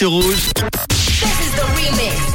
Rouge. This is the remix.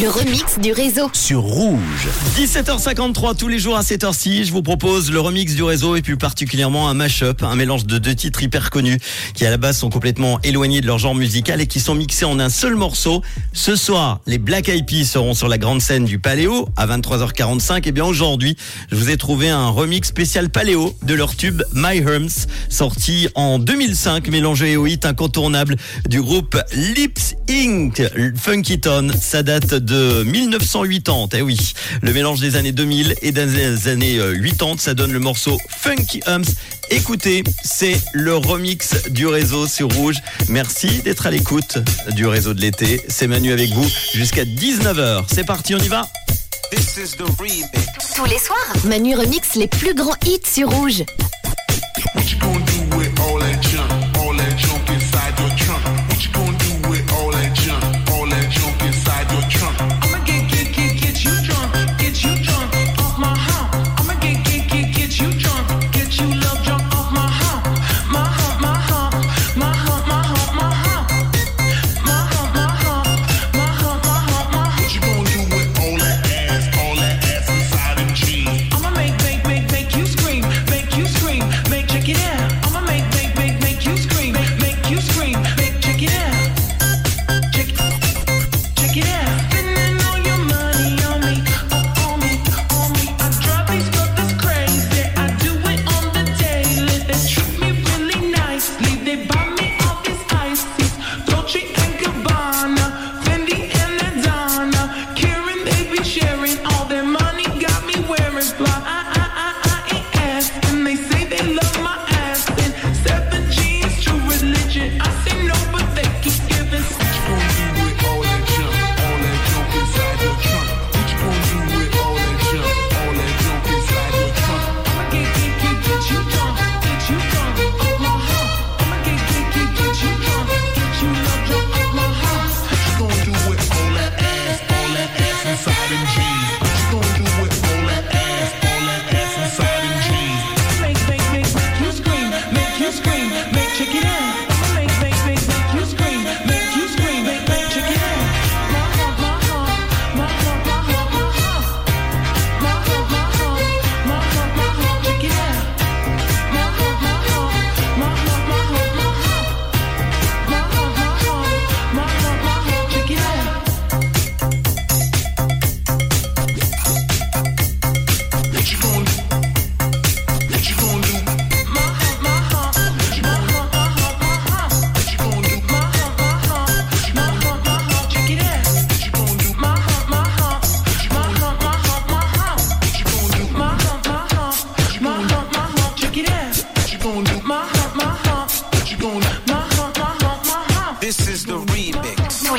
Le remix du réseau. Sur Rouge. 17h53, tous les jours à cette heure-ci, je vous propose le remix du réseau et plus particulièrement un mash-up, un mélange de deux titres hyper connus qui à la base sont complètement éloignés de leur genre musical et qui sont mixés en un seul morceau. Ce soir, les Black Eyed Peas seront sur la grande scène du Paléo à 23h45. Et eh bien aujourd'hui, je vous ai trouvé un remix spécial Paléo de leur tube My Herms, sorti en 2005, mélangé au hit incontournable du groupe Lips Inc. Funky Tone. Ça date de 1980. Eh oui, le mélange des années 2000 et des années euh, 80, ça donne le morceau Funky Humps. Écoutez, c'est le remix du réseau sur Rouge. Merci d'être à l'écoute du réseau de l'été. C'est Manu avec vous jusqu'à 19h. C'est parti, on y va Tous les soirs, Manu remix les plus grands hits sur Rouge. carrying on